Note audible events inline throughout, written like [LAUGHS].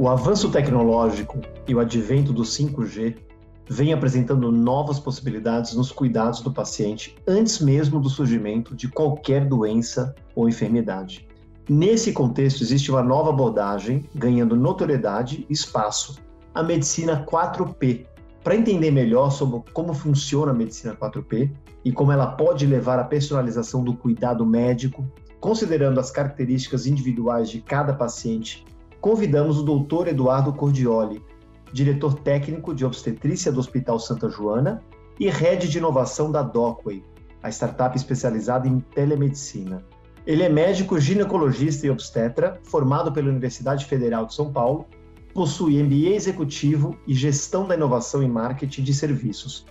O avanço tecnológico e o advento do 5G vem apresentando novas possibilidades nos cuidados do paciente antes mesmo do surgimento de qualquer doença ou enfermidade. Nesse contexto, existe uma nova abordagem ganhando notoriedade e espaço, a medicina 4P. Para entender melhor sobre como funciona a medicina 4P e como ela pode levar à personalização do cuidado médico, considerando as características individuais de cada paciente convidamos o doutor Eduardo Cordioli, diretor técnico de obstetrícia do Hospital Santa Joana e head de inovação da Docway, a startup especializada em telemedicina. Ele é médico ginecologista e obstetra, formado pela Universidade Federal de São Paulo, possui MBA executivo e gestão da inovação e marketing de serviços.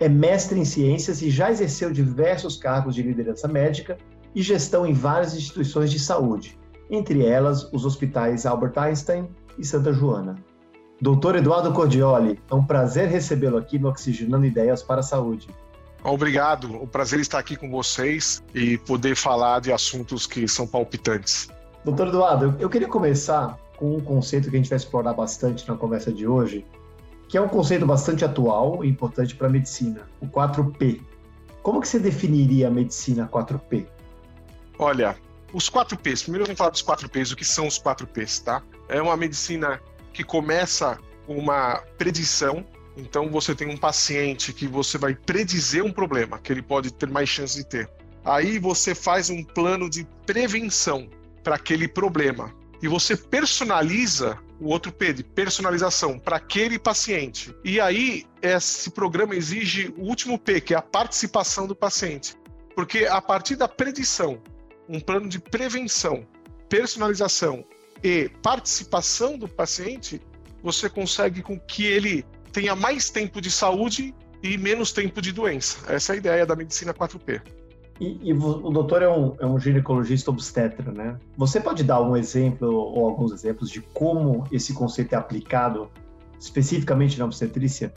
É mestre em ciências e já exerceu diversos cargos de liderança médica e gestão em várias instituições de saúde, entre elas os hospitais Albert Einstein e Santa Joana. Doutor Eduardo Cordioli, é um prazer recebê-lo aqui no Oxigenando Ideias para a Saúde. Obrigado, o prazer estar aqui com vocês e poder falar de assuntos que são palpitantes. Doutor Eduardo, eu queria começar com um conceito que a gente vai explorar bastante na conversa de hoje, que é um conceito bastante atual e importante para a medicina, o 4P. Como que você definiria a medicina 4P? Olha, os 4Ps, primeiro vamos falar dos 4Ps, o que são os 4Ps, tá? É uma medicina que começa com uma predição, então você tem um paciente que você vai predizer um problema, que ele pode ter mais chance de ter. Aí você faz um plano de prevenção para aquele problema. E você personaliza o outro P de personalização para aquele paciente. E aí esse programa exige o último P, que é a participação do paciente. Porque a partir da predição um plano de prevenção, personalização e participação do paciente, você consegue com que ele tenha mais tempo de saúde e menos tempo de doença. Essa é a ideia da medicina 4P. E, e o doutor é um, é um ginecologista obstetra, né? Você pode dar um exemplo ou alguns exemplos de como esse conceito é aplicado especificamente na obstetrícia?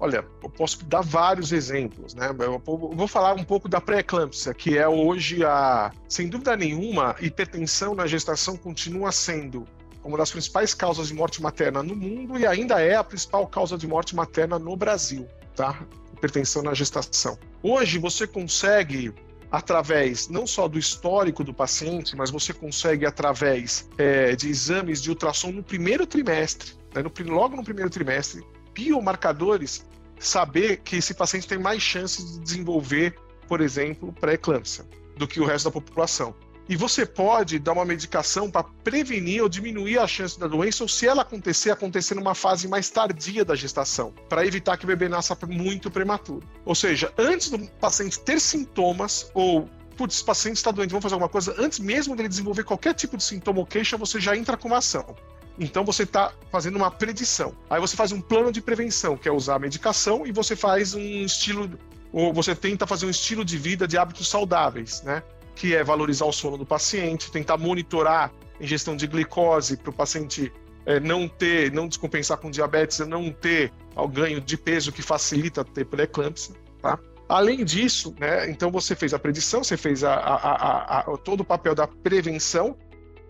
Olha, eu posso dar vários exemplos, né? Eu vou falar um pouco da pré-eclâmpsia, que é hoje a, sem dúvida nenhuma, hipertensão na gestação continua sendo uma das principais causas de morte materna no mundo e ainda é a principal causa de morte materna no Brasil, tá? Hipertensão na gestação. Hoje você consegue através não só do histórico do paciente, mas você consegue através é, de exames de ultrassom no primeiro trimestre, né, no, logo no primeiro trimestre, biomarcadores saber que esse paciente tem mais chances de desenvolver, por exemplo, pré-eclâmpsia do que o resto da população. E você pode dar uma medicação para prevenir ou diminuir a chance da doença, ou se ela acontecer, acontecer numa fase mais tardia da gestação, para evitar que o bebê nasça muito prematuro. Ou seja, antes do paciente ter sintomas ou putz, esse paciente está doente, vamos fazer alguma coisa, antes mesmo dele desenvolver qualquer tipo de sintoma ou queixa, você já entra com uma ação. Então você está fazendo uma predição. Aí você faz um plano de prevenção, que é usar a medicação, e você faz um estilo, ou você tenta fazer um estilo de vida de hábitos saudáveis, né? Que é valorizar o sono do paciente, tentar monitorar a ingestão de glicose para o paciente é, não ter, não descompensar com diabetes, não ter o ganho de peso que facilita ter pré-eclâmpsia, tá? Além disso, né, então você fez a predição, você fez a, a, a, todo o papel da prevenção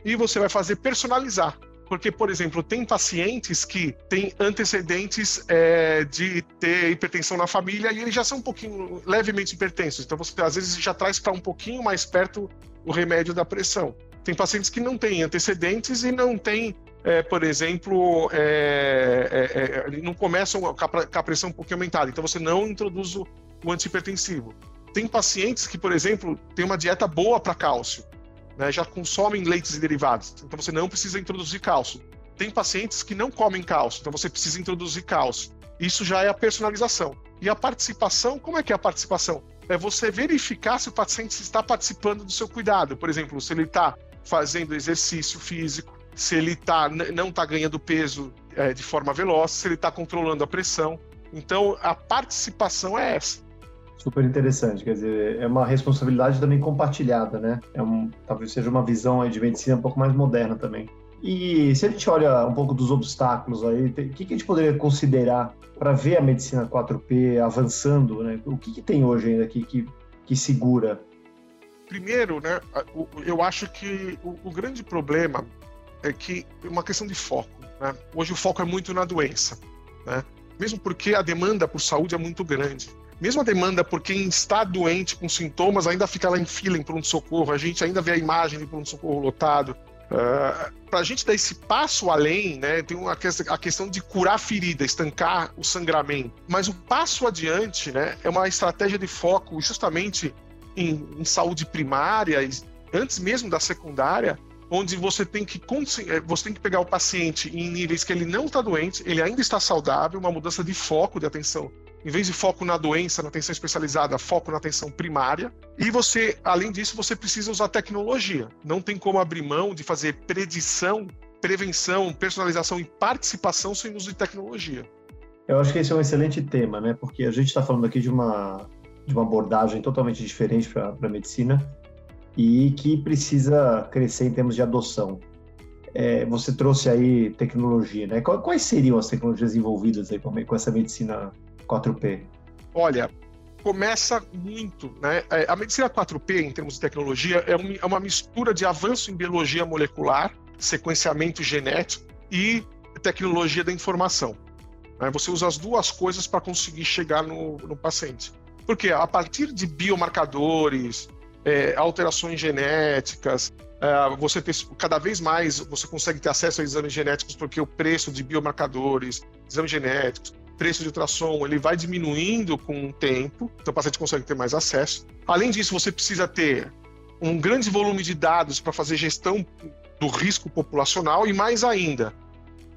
e você vai fazer personalizar. Porque, por exemplo, tem pacientes que têm antecedentes é, de ter hipertensão na família e eles já são um pouquinho levemente hipertensos. Então, você às vezes já traz para um pouquinho mais perto o remédio da pressão. Tem pacientes que não têm antecedentes e não têm, é, por exemplo, é, é, é não começam com a pressão um pouquinho aumentada. Então, você não introduz o, o antihipertensivo. Tem pacientes que, por exemplo, têm uma dieta boa para cálcio né, já consomem leites e derivados, então você não precisa introduzir cálcio. Tem pacientes que não comem cálcio, então você precisa introduzir cálcio. Isso já é a personalização. E a participação, como é que é a participação? É você verificar se o paciente está participando do seu cuidado. Por exemplo, se ele está fazendo exercício físico, se ele tá, não está ganhando peso é, de forma veloz, se ele está controlando a pressão. Então, a participação é essa. Super interessante, quer dizer, é uma responsabilidade também compartilhada, né? É um, talvez seja uma visão de medicina um pouco mais moderna também. E se a gente olha um pouco dos obstáculos aí, o que, que a gente poderia considerar para ver a medicina 4P avançando, né? O que, que tem hoje ainda aqui que, que segura? Primeiro, né, eu acho que o, o grande problema é que é uma questão de foco. Né? Hoje o foco é muito na doença, né? mesmo porque a demanda por saúde é muito grande. Mesmo a demanda por quem está doente com sintomas ainda fica lá em fila em pronto-socorro, a gente ainda vê a imagem de pronto-socorro lotado. Uh, ah, para a gente dar esse passo além, né, tem uma, a questão de curar a ferida, estancar o sangramento. Mas o passo adiante né, é uma estratégia de foco justamente em, em saúde primária, antes mesmo da secundária, onde você tem que eh, você tem que pegar o paciente em níveis que ele não está doente, ele ainda está saudável, uma mudança de foco de atenção. Em vez de foco na doença, na atenção especializada, foco na atenção primária. E você, além disso, você precisa usar tecnologia. Não tem como abrir mão de fazer predição, prevenção, personalização e participação sem uso de tecnologia. Eu acho que esse é um excelente tema, né? Porque a gente está falando aqui de uma, de uma abordagem totalmente diferente para a medicina e que precisa crescer em termos de adoção. É, você trouxe aí tecnologia, né? Quais seriam as tecnologias envolvidas aí com essa medicina 4P? Olha, começa muito, né? É, a medicina 4P, em termos de tecnologia, é, é uma mistura de avanço em biologia molecular, sequenciamento genético e tecnologia da informação. Né? Você usa as duas coisas para conseguir chegar no, no paciente. Porque a partir de biomarcadores, é, alterações genéticas, é, você ter, cada vez mais você consegue ter acesso a exames genéticos porque o preço de biomarcadores, exames genéticos, preço de ultrassom, ele vai diminuindo com o tempo, então o paciente consegue ter mais acesso. Além disso, você precisa ter um grande volume de dados para fazer gestão do risco populacional e mais ainda,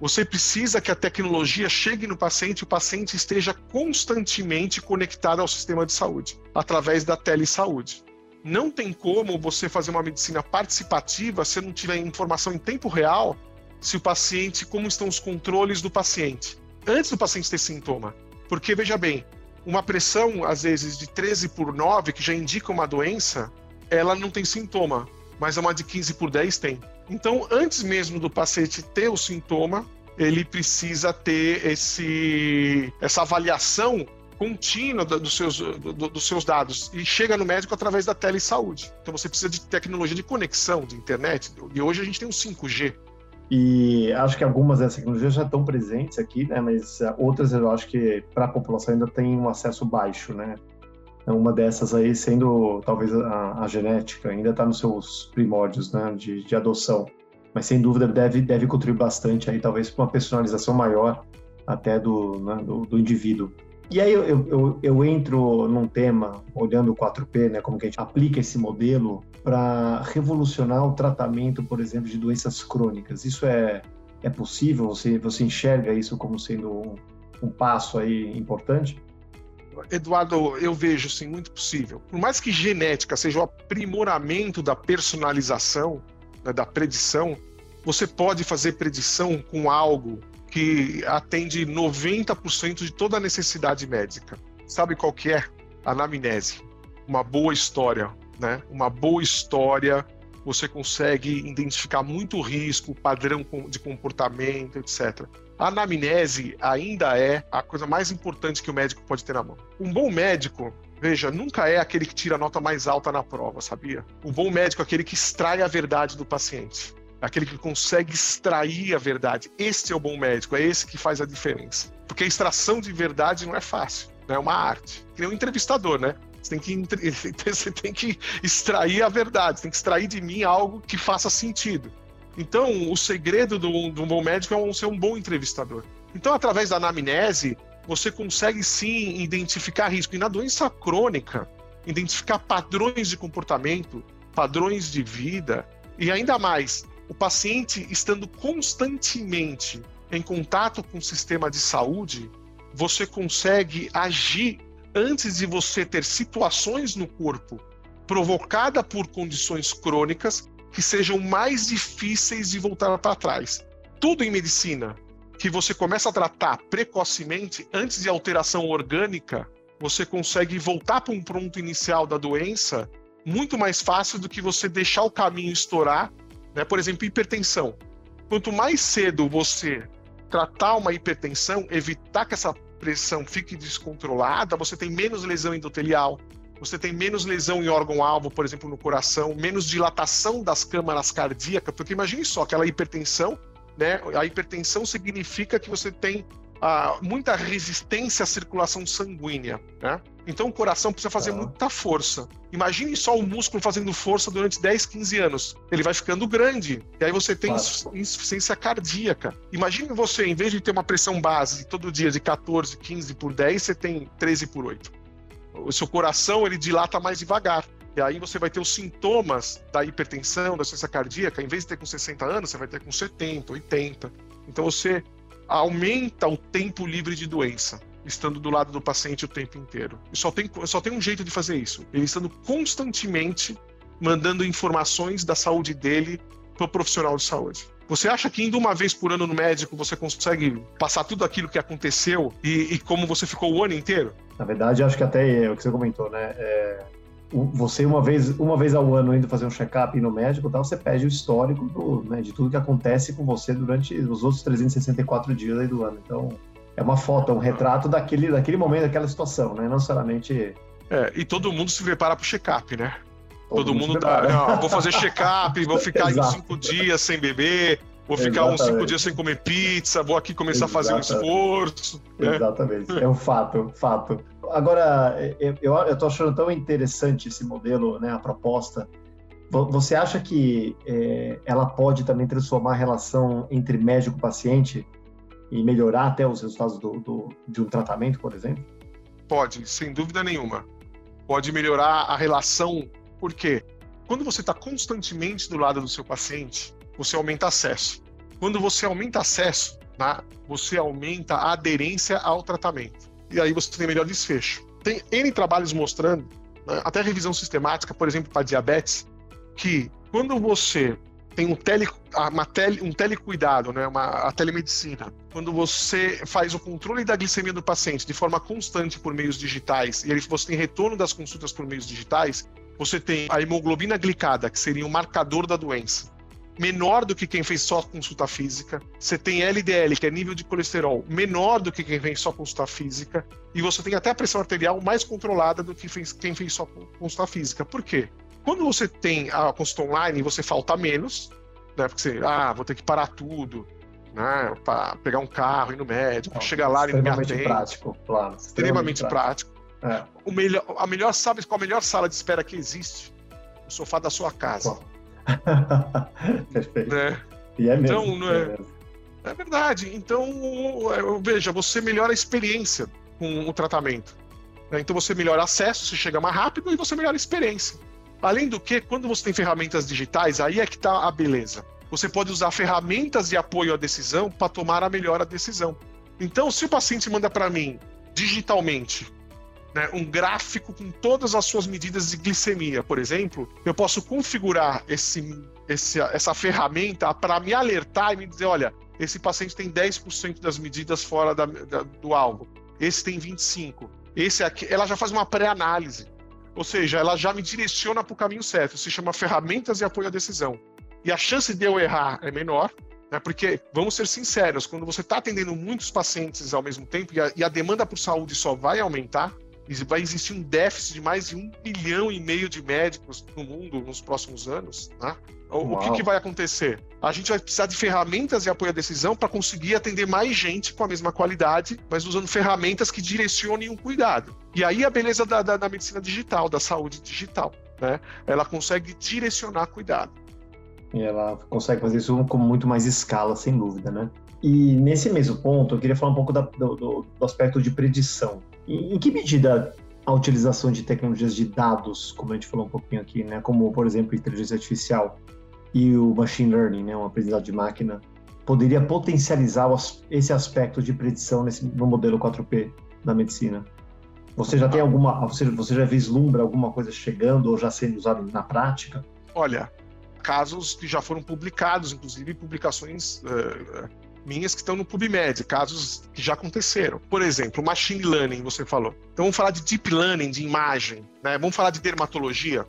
você precisa que a tecnologia chegue no paciente e o paciente esteja constantemente conectado ao sistema de saúde, através da telesaúde. Não tem como você fazer uma medicina participativa se não tiver informação em tempo real se o paciente, como estão os controles do paciente, antes do paciente ter sintoma. Porque, veja bem, uma pressão, às vezes, de 13 por 9, que já indica uma doença, ela não tem sintoma, mas uma de 15 por 10 tem. Então, antes mesmo do paciente ter o sintoma, ele precisa ter esse, essa avaliação contínua dos seus, do, dos seus dados e chega no médico através da telesaúde. Então você precisa de tecnologia de conexão, de internet, e hoje a gente tem o 5G. E acho que algumas dessas tecnologias já estão presentes aqui, né? mas eh, outras eu acho que para a população ainda tem um acesso baixo, né? Então, uma dessas aí sendo talvez a, a genética, ainda está nos seus primórdios né? de, de adoção mas sem dúvida deve, deve contribuir bastante aí, talvez para uma personalização maior até do, né, do, do, indivíduo. E aí eu, eu, eu, entro num tema, olhando o 4P, né, como que a gente aplica esse modelo para revolucionar o tratamento, por exemplo, de doenças crônicas. Isso é, é possível? Você, você enxerga isso como sendo um, um passo aí importante? Eduardo, eu vejo sim muito possível. Por mais que genética seja o aprimoramento da personalização, né, da predição, você pode fazer predição com algo que atende 90% de toda a necessidade médica. Sabe qual que é? Anamnese. Uma boa história, né? Uma boa história, você consegue identificar muito risco, padrão de comportamento, etc. A anamnese ainda é a coisa mais importante que o médico pode ter na mão. Um bom médico, veja, nunca é aquele que tira a nota mais alta na prova, sabia? O bom médico é aquele que extrai a verdade do paciente aquele que consegue extrair a verdade. Este é o bom médico, é esse que faz a diferença. Porque a extração de verdade não é fácil, né? é uma arte. Que nem um entrevistador, né? Você tem, que, [LAUGHS] você tem que extrair a verdade, você tem que extrair de mim algo que faça sentido. Então, o segredo do, do bom médico é ser um bom entrevistador. Então, através da anamnese, você consegue sim identificar risco. E na doença crônica, identificar padrões de comportamento, padrões de vida, e ainda mais, o paciente estando constantemente em contato com o sistema de saúde, você consegue agir antes de você ter situações no corpo provocada por condições crônicas que sejam mais difíceis de voltar para trás. Tudo em medicina que você começa a tratar precocemente, antes de alteração orgânica, você consegue voltar para um ponto inicial da doença muito mais fácil do que você deixar o caminho estourar. Né? Por exemplo, hipertensão. Quanto mais cedo você tratar uma hipertensão, evitar que essa pressão fique descontrolada, você tem menos lesão endotelial, você tem menos lesão em órgão-alvo, por exemplo, no coração, menos dilatação das câmaras cardíacas, porque imagine só aquela hipertensão, né? A hipertensão significa que você tem ah, muita resistência à circulação sanguínea, né? Então o coração precisa fazer ah. muita força. Imagine só o músculo fazendo força durante 10, 15 anos. Ele vai ficando grande. E aí você tem claro. insuficiência cardíaca. Imagine você, em vez de ter uma pressão base todo dia de 14, 15 por 10, você tem 13 por 8 o seu coração ele dilata mais devagar. E aí você vai ter os sintomas da hipertensão, da doença cardíaca, em vez de ter com 60 anos, você vai ter com 70, 80. Então você aumenta o tempo livre de doença, estando do lado do paciente o tempo inteiro. E só tem, só tem um jeito de fazer isso, ele estando constantemente mandando informações da saúde dele para o profissional de saúde. Você acha que indo uma vez por ano no médico você consegue passar tudo aquilo que aconteceu e, e como você ficou o ano inteiro? Na verdade, acho que até é o que você comentou, né? É, você uma vez, uma vez ao ano indo fazer um check-up no médico, tal, você pede o histórico do, né, de tudo que acontece com você durante os outros 364 dias aí do ano. Então, é uma foto, é um retrato daquele, daquele momento, daquela situação, né? Não necessariamente. É, e todo mundo se prepara para o check-up, né? Todo, todo mundo dá. Não, vou fazer check-up, vou [LAUGHS] ficar aí cinco dias sem beber, vou ficar Exatamente. uns cinco dias sem comer pizza, vou aqui começar Exatamente. a fazer um esforço. Né? Exatamente, é um fato, fato. Agora, eu, tô achando tão interessante esse modelo, né, a proposta. Você acha que é, ela pode também transformar a relação entre médico e paciente e melhorar até os resultados do, do, de um tratamento, por exemplo? Pode, sem dúvida nenhuma. Pode melhorar a relação por quê? Quando você está constantemente do lado do seu paciente, você aumenta acesso. Quando você aumenta acesso, né, você aumenta a aderência ao tratamento. E aí você tem melhor desfecho. Tem N trabalhos mostrando, né, até revisão sistemática, por exemplo, para diabetes, que quando você tem um, tele, uma tele, um telecuidado, né, uma, a telemedicina, quando você faz o controle da glicemia do paciente de forma constante por meios digitais, e aí você tem retorno das consultas por meios digitais, você tem a hemoglobina glicada, que seria um marcador da doença, menor do que quem fez só consulta física. Você tem LDL, que é nível de colesterol, menor do que quem fez só consulta física. E você tem até a pressão arterial mais controlada do que fez, quem fez só consulta física. Por quê? Quando você tem a consulta online, você falta menos, né? Porque você, ah, vou ter que parar tudo, né? Para pegar um carro, ir no médico, Não, chegar lá e me atende. Prático, claro. Extremamente, extremamente prático. prático. É. O melhor, a melhor, sabe qual a melhor sala de espera que existe? O sofá da sua casa. [LAUGHS] Perfeito. Né? E é então, mesmo, é, é, é, verdade. Então, veja, você melhora a experiência com o tratamento. Né? Então, você melhora acesso, você chega mais rápido e você melhora a experiência. Além do que, quando você tem ferramentas digitais, aí é que está a beleza. Você pode usar ferramentas de apoio à decisão para tomar a melhor decisão. Então, se o paciente manda para mim digitalmente né, um gráfico com todas as suas medidas de glicemia, por exemplo, eu posso configurar esse, esse essa ferramenta para me alertar e me dizer: olha, esse paciente tem 10% das medidas fora da, da, do alvo, esse tem 25%, esse aqui. Ela já faz uma pré-análise, ou seja, ela já me direciona para o caminho certo. Se chama ferramentas de apoio à decisão. E a chance de eu errar é menor, né, porque, vamos ser sinceros, quando você está atendendo muitos pacientes ao mesmo tempo e a, e a demanda por saúde só vai aumentar, vai existir um déficit de mais de um bilhão e meio de médicos no mundo nos próximos anos. Né? O, que, que, vai acontecer? A gente vai precisar de ferramentas de apoio à decisão para conseguir atender mais gente com a mesma qualidade, mas usando ferramentas que direcionem o cuidado. E aí a beleza da, da, da medicina digital, da saúde digital. Né? Ela consegue direcionar cuidado. E ela consegue fazer isso com muito mais escala, sem dúvida, né? E nesse mesmo ponto, eu queria falar um pouco da, do, do, aspecto de predição. Em que medida a utilização de tecnologias de dados, como a gente falou um pouquinho aqui, né, como por exemplo inteligência artificial e o machine learning, né, uma aprendizado de máquina, poderia potencializar esse aspecto de predição nesse, no modelo 4P da medicina? Você já tem alguma, você, você já vislumbra alguma coisa chegando ou já sendo usado na prática? Olha, casos que já foram publicados, inclusive publicações uh, minhas que estão no PubMed, casos que já aconteceram. Por exemplo, machine learning, você falou. Então vamos falar de deep learning, de imagem, né? Vamos falar de dermatologia,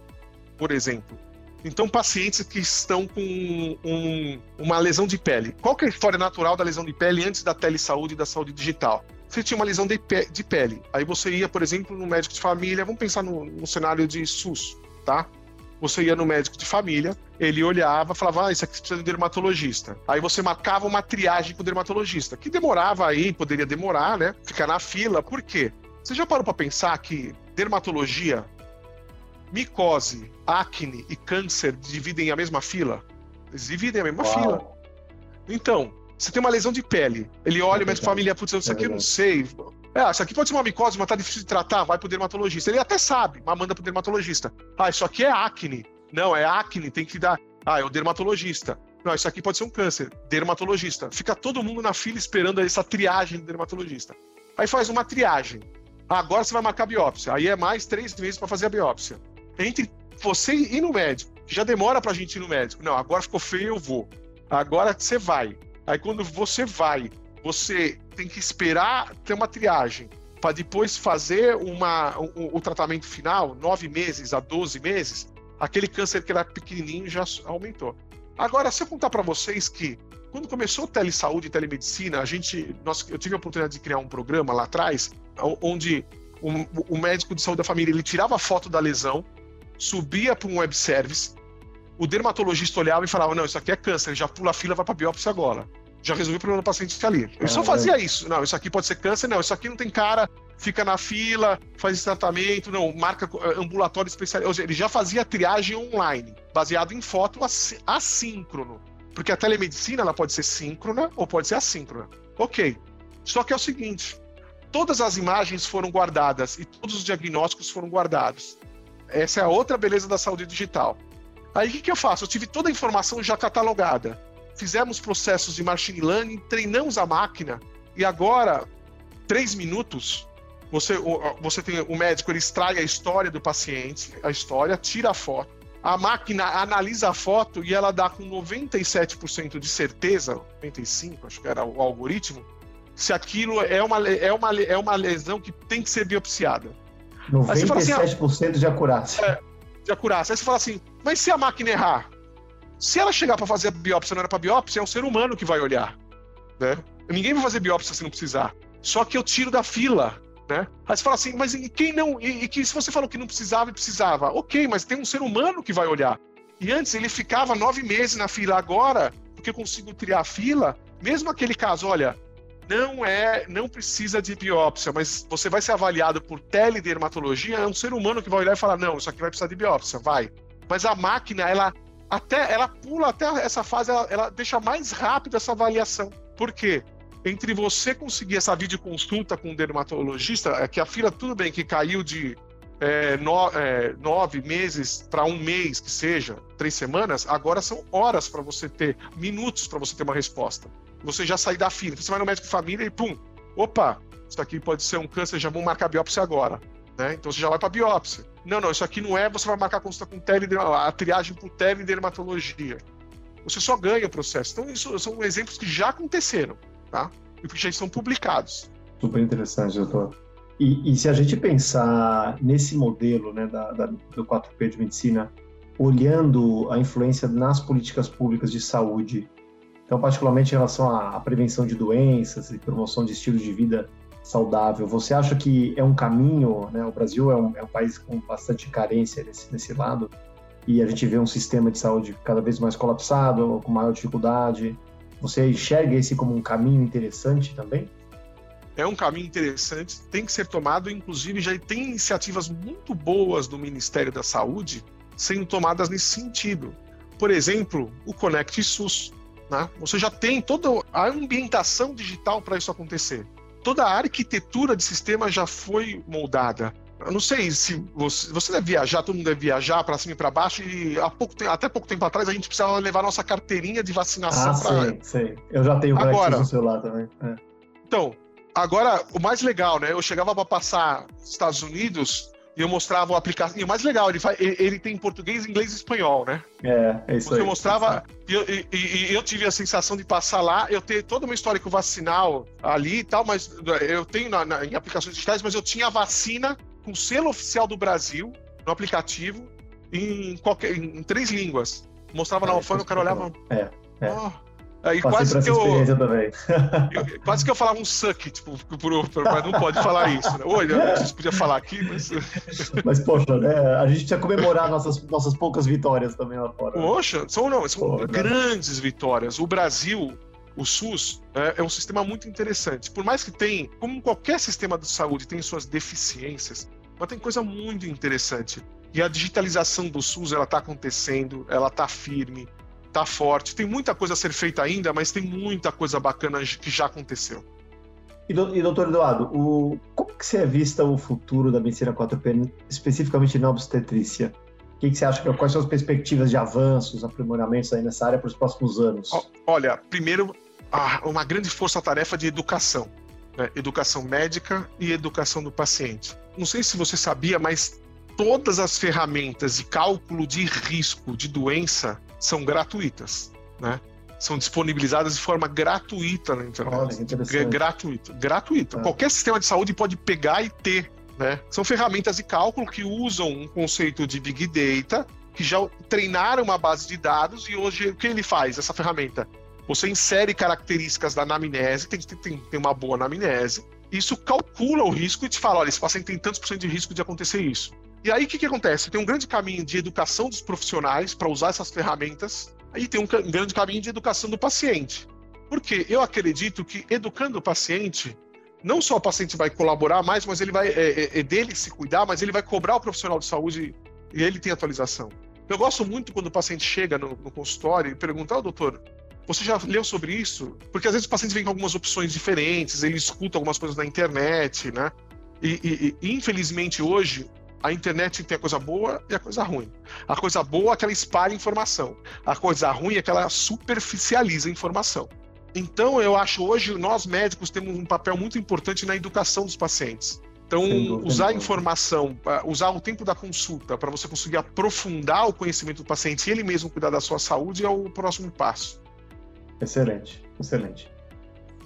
por exemplo. Então, pacientes que estão com um, uma lesão de pele. Qual é a história natural da lesão de pele antes da telesaúde e da saúde digital? Você tinha uma lesão de, pe de pele. Aí você ia, por exemplo, no médico de família. Vamos pensar no, no cenário de SUS, tá? Você ia no médico de família, ele olhava, falava, ah, isso aqui precisa de dermatologista. Aí você marcava uma triagem com o dermatologista, que demorava aí, poderia demorar, né? Ficar na fila. Por quê? Você já parou para pensar que dermatologia, micose, acne e câncer dividem a mesma fila? Eles dividem a mesma Uau. fila. Então, você tem uma lesão de pele. Ele olha, é o médico de família, putz, isso aqui é eu não sei. É, isso aqui pode ser uma micose, mas tá difícil de tratar, vai pro dermatologista. Ele até sabe, mas manda pro dermatologista. Ah, isso aqui é acne. Não, é acne, tem que dar. Ah, é o dermatologista. Não, isso aqui pode ser um câncer. Dermatologista. Fica todo mundo na fila esperando essa triagem do dermatologista. Aí faz uma triagem. Ah, agora você vai marcar biópsia. Aí é mais três meses para fazer a biópsia. Entre você ir no médico, já demora pra gente ir no médico. Não, agora ficou feio, eu vou. Agora você vai. Aí quando você vai você tem que esperar ter uma triagem para depois fazer uma, o, o, tratamento final, nove meses a 12 meses, aquele câncer que era pequenininho já aumentou. Agora, se eu contar para vocês que quando começou telesaúde e telemedicina, a gente, nós, eu tive a oportunidade de criar um programa lá atrás, onde o, o médico de saúde da família ele tirava a foto da lesão, subia para um web service, o dermatologista olhava e falava: Não, isso aqui é câncer, já pula a fila, vai para biópsia agora já resolvi o problema do paciente ali. Ele só fazia isso. Não, isso aqui pode ser câncer, não, isso aqui não tem cara, fica na fila, faz esse tratamento, não, marca eh, ambulatório especial. Ele já fazia triagem online, baseado em foto assíncrono. Porque a telemedicina ela pode ser síncrona ou pode ser assíncrona. Ok. Só que é o seguinte: todas as imagens foram guardadas e todos os diagnósticos foram guardados. Essa é a outra beleza da saúde digital. Aí o que, que eu faço? Eu tive toda a informação já catalogada fizemos processos de machine learning, treinamos a máquina e agora, três minutos, você, você tem o médico, ele extrai a história do paciente, a história, tira a foto, a máquina analisa a foto e ela dá com 97% de certeza, 95%, acho que era o algoritmo, se aquilo é uma, é uma, é uma lesão que tem que ser biopsiada. 97% assim, de acurácia. É, de acurácia. Aí você fala assim, mas se a máquina errar? Se ela chegar para fazer a biópsia, não era para biópsia, é um ser humano que vai olhar, né? Ninguém vai fazer biópsia se não precisar. Só que eu tiro da fila, né? Aí você fala assim, mas e quem não? E, e que se você falou que não precisava e precisava, ok, mas tem um ser humano que vai olhar. E antes ele ficava nove meses na fila, agora, porque eu consigo criar a fila, mesmo aquele caso, olha, não é, não precisa de biópsia, mas você vai ser avaliado por teledermatologia, é um ser humano que vai olhar e falar, não, isso aqui vai precisar de biópsia, vai. Mas a máquina, ela até ela pula até essa fase, ela, ela deixa mais rápido essa avaliação. Por quê? Entre você conseguir essa videoconsulta com o dermatologista, é que a fila, tudo bem, que caiu de é, no, é, nove meses para um mês, que seja, três semanas, agora são horas para você ter, minutos para você ter uma resposta. Você já sair da fila. Você vai no médico de família e pum, opa, isso aqui pode ser um câncer, já vamos marcar biópsia agora. Né? Então você já vai para biópsia. Não, não, isso aqui não é, você vai marcar a consulta com tele, a triagem por teledermatologia. Você só ganha o processo. Então, isso são exemplos que já aconteceram, tá? E que já estão publicados. Super interessante, doutor. E, e se a gente pensar nesse modelo né, da, da, do 4P de medicina, olhando a influência nas políticas públicas de saúde, então, particularmente em relação à prevenção de doenças e promoção de estilo de vida saudável. Você acha que é um caminho, né? O Brasil é um, é um país com bastante carência nesse, nesse lado e a gente vê um sistema de saúde cada vez mais colapsado, com maior dificuldade. Você enxerga esse como um caminho interessante também? É um caminho interessante, tem que ser tomado, inclusive já tem iniciativas muito boas do Ministério da Saúde sendo tomadas nesse sentido. Por exemplo, o Conect SUS. Né? Você já tem toda a ambientação digital para isso acontecer toda a arquitetura de sistema já foi moldada. Eu não sei se você, você deve viajar, todo mundo deve viajar para cima e para baixo, e há pouco, até pouco tempo atrás a gente precisava levar nossa carteirinha de vacinação. Ah, pra... sei, sei. Eu já tenho agora no celular também. É. Então, agora, o mais legal, né? Eu chegava para passar Estados Unidos, e eu mostrava o aplicativo. E o mais legal, ele, faz, ele, tem português, inglês e espanhol, né? É, é isso Porque aí. eu mostrava, e eu, e, e, eu tive a sensação de passar lá, eu ter toda uma história com vacinal ali e tal, mas eu tenho na, na, em aplicações digitais, mas eu tinha a vacina com selo oficial do Brasil no aplicativo em, qualquer, em três línguas. Mostrava é, na alfândega, o cara olhava. É, é. Oh, Aí quase que eu, eu, Quase que eu falava um suck, tipo, por, por, mas não pode falar isso, né? Olha, a gente podia falar aqui, mas. Mas, poxa, né? A gente precisa comemorar nossas, nossas poucas vitórias também lá fora. Poxa, são, não, são grandes vitórias. O Brasil, o SUS, é, é, um sistema muito interessante. Por mais que tem, como qualquer sistema de saúde, tem suas deficiências, mas tem coisa muito interessante. E a digitalização do SUS, ela está acontecendo, ela está firme tá forte. Tem muita coisa a ser feita ainda, mas tem muita coisa bacana que já aconteceu. E, do, e doutor Eduardo, o, como que você é vista o futuro da medicina 4P, especificamente na obstetrícia? O que, que você acha? Quais são as perspectivas de avanços, aprimoramentos aí nessa área para os próximos anos? Olha, primeiro, uma grande força-tarefa de educação. Né? Educação médica e educação do paciente. Não sei se você sabia, mas todas as ferramentas de cálculo de risco de doença são gratuitas, né? São disponibilizadas de forma gratuita na internet. Olha, gratuito, gratuito. Ah. Qualquer sistema de saúde pode pegar e ter, né? São ferramentas de cálculo que usam um conceito de big data, que já treinaram uma base de dados e hoje o que ele faz? Essa ferramenta, você insere características da anamnese, tem que ter, ter uma boa anamnese. Isso calcula o risco e te fala, olha, esse paciente tem tantos por cento de risco de acontecer isso. E aí o que, que acontece? Tem um grande caminho de educação dos profissionais para usar essas ferramentas, aí tem um grande caminho de educação do paciente. Porque eu acredito que educando o paciente, não só o paciente vai colaborar mais, mas ele vai é, é, é dele se cuidar, mas ele vai cobrar o profissional de saúde e ele tem atualização. Eu gosto muito quando o paciente chega no, no consultório e pergunta, oh, doutor, você já leu sobre isso? Porque às vezes o paciente vem com algumas opções diferentes, ele escuta algumas coisas na internet, né? E, e, e infelizmente hoje a internet tem a coisa boa e a coisa ruim. A coisa boa é que ela espalha informação. A coisa ruim é que ela superficializa a informação. Então, eu acho hoje nós médicos temos um papel muito importante na educação dos pacientes. Então, usar a informação, usar o tempo da consulta para você conseguir aprofundar o conhecimento do paciente e ele mesmo cuidar da sua saúde é o próximo passo. Excelente, excelente.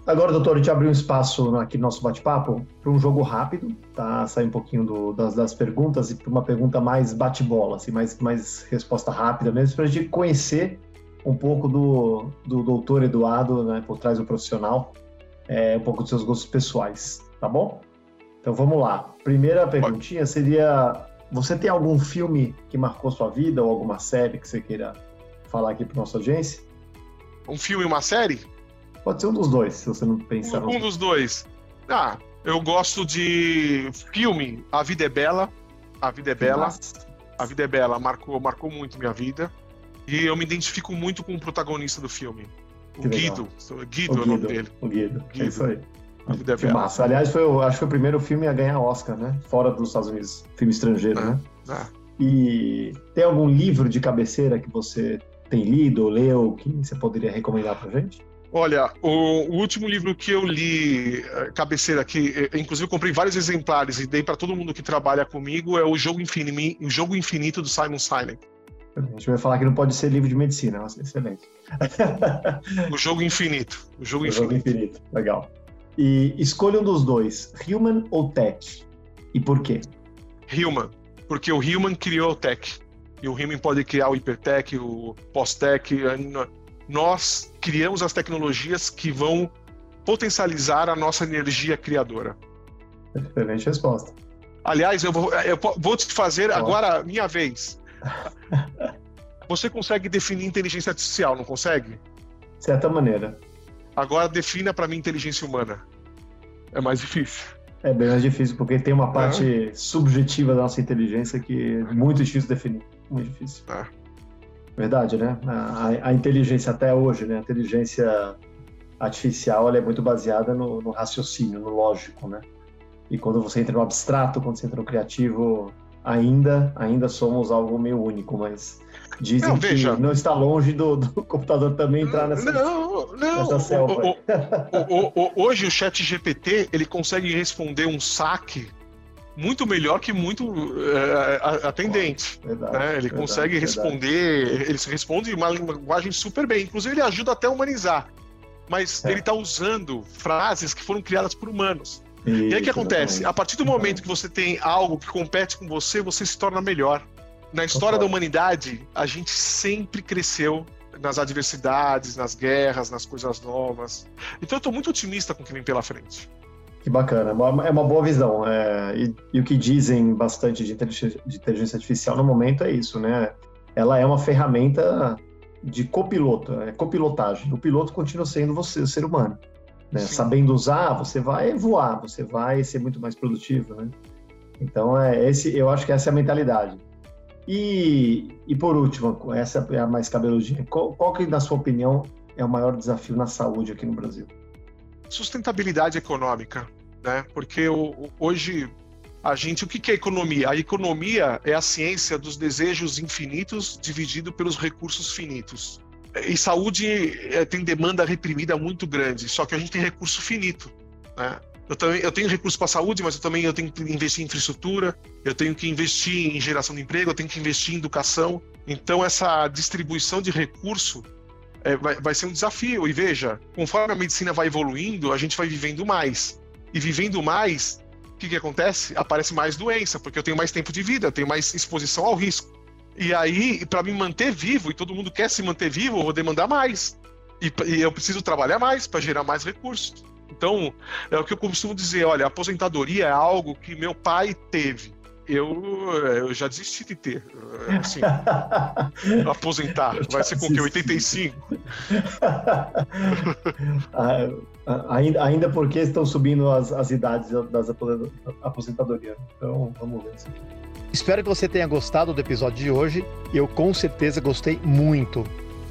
Agora, doutor, a gente abriu um espaço aqui no nosso bate-papo para um jogo rápido, tá? Sair um pouquinho do, das, das, perguntas e para uma pergunta mais bate-bola, assim, mais, mais resposta rápida mesmo, para a gente conhecer um pouco do, do doutor Eduardo, né, por trás do profissional, é, um pouco dos seus gostos pessoais, tá bom? Então vamos lá. Primeira perguntinha seria: você tem algum filme que marcou sua vida ou alguma série que você queira falar aqui para nossa audiência? Um filme e uma série? Pode ser um dos dois, se você não pensar. Um, um dos dois. Ah, eu gosto de filme A Vida é Bela. A Vida é Bela. Nossa. A Vida é Bela marcou, marcou muito minha vida. E eu me identifico muito com o protagonista do filme. O que Guido. Legal. Guido, o é o nome dele. O Guido. Guido. É isso aí. A Vida é Bela. Massa. Aliás, foi, acho que foi o primeiro filme a ganhar Oscar, né? Fora dos Estados Unidos. Filme estrangeiro, é. né? É. E tem algum livro de cabeceira que você tem lido ou leu que você poderia recomendar pra gente? Olha, o, o, último livro que eu li, eh, cabeceira aqui, eh, inclusive comprei vários exemplares e dei para todo mundo que trabalha comigo, é o Jogo, Infinito, o Jogo Infinito do Simon Sinek. A gente vai falar que não pode ser livro de medicina, nossa, excelente. [LAUGHS] o Jogo Infinito. O Jogo o Infinito. Jogo Infinito, legal. E escolha um dos dois, Human ou Tech? E por quê? Human, porque o Human criou o Tech. E o Human pode criar o Hypertech, o Post-Tech, nós criamos as tecnologias que vão potencializar a nossa energia criadora. Excelente resposta. Aliás, eu vou, eu vou te fazer agora minha vez. [LAUGHS] Você consegue definir inteligência artificial, não consegue? De certa maneira. Agora defina para mim inteligência humana. É mais difícil. É bem mais difícil, porque tem uma parte é. subjetiva da nossa inteligência que é muito difícil definir. Muito difícil. É. Verdade, né? A, a, inteligência até hoje, né? A inteligência artificial ela é muito baseada no, no, raciocínio, no lógico, né? E quando você entra no abstrato, quando você entra no criativo, ainda ainda somos algo meio único, mas dizem não, que não está longe do, do, [LAUGHS] computador também entrar nessa não não nessa selva. O, o, o, hoje o Chat GPT ele consegue responder um saque muito melhor que muito é, atendente. Verdade, né? Ele verdade, consegue verdade. responder, ele se responde uma linguagem super bem. Inclusive, ele ajuda até a humanizar. Mas é. ele está usando frases que foram criadas por humanos. Isso, e aí o que acontece? A partir do momento que você tem algo que compete com você, você se torna melhor. Na história da humanidade, a gente sempre cresceu nas adversidades, nas guerras, nas coisas novas. Então eu estou muito otimista com o que vem pela frente. Que bacana, é uma boa visão. É, e, e, o que dizem bastante de inteligência, de inteligência, artificial no momento é isso, né? Ela é uma ferramenta de copiloto, é copilotagem. O piloto continua sendo você, o ser humano. Né? Sabendo usar, você vai voar, você vai ser muito mais produtivo, né? Então, é esse, eu acho que essa é a mentalidade. E, e por último, essa é a mais cabeludinha. Qual, qual que, na sua opinião, é o maior desafio na saúde aqui no Brasil? Sustentabilidade econômica né? Porque o, hoje a gente, o que, que é economia? A economia é a ciência dos desejos infinitos dividido pelos recursos finitos. E saúde é, tem demanda reprimida muito grande, só que a gente tem recurso finito, né? Eu, também, eu tenho recurso para saúde, mas eu também eu tenho que investir em infraestrutura, eu tenho que investir em geração de emprego, eu tenho que investir em educação. Então, essa distribuição de recurso é, vai, vai ser um desafio. E veja, conforme a medicina vai evoluindo, a gente vai vivendo mais e vivendo mais, o que, que acontece? Aparece mais doença, porque eu tenho mais tempo de vida, eu tenho mais exposição ao risco. E aí, para me manter vivo, e todo mundo quer se manter vivo, eu vou demandar mais. E, e eu preciso trabalhar mais para gerar mais recursos. Então, é o que eu costumo dizer: olha, aposentadoria é algo que meu pai teve eu, eu já desisti de ter. Assim, [LAUGHS] aposentar. Vai ser com o quê? 85? [LAUGHS] Ah, ainda, ainda porque estão subindo as, as idades das aposentadorias. Então, vamos ver isso aqui. Espero que você tenha gostado do episódio de hoje. Eu com certeza gostei muito.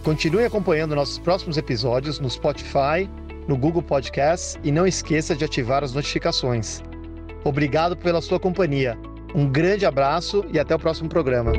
Continue acompanhando nossos próximos episódios no Spotify, no Google Podcasts e não esqueça de ativar as notificações. Obrigado pela sua companhia. Um grande abraço e até o próximo programa.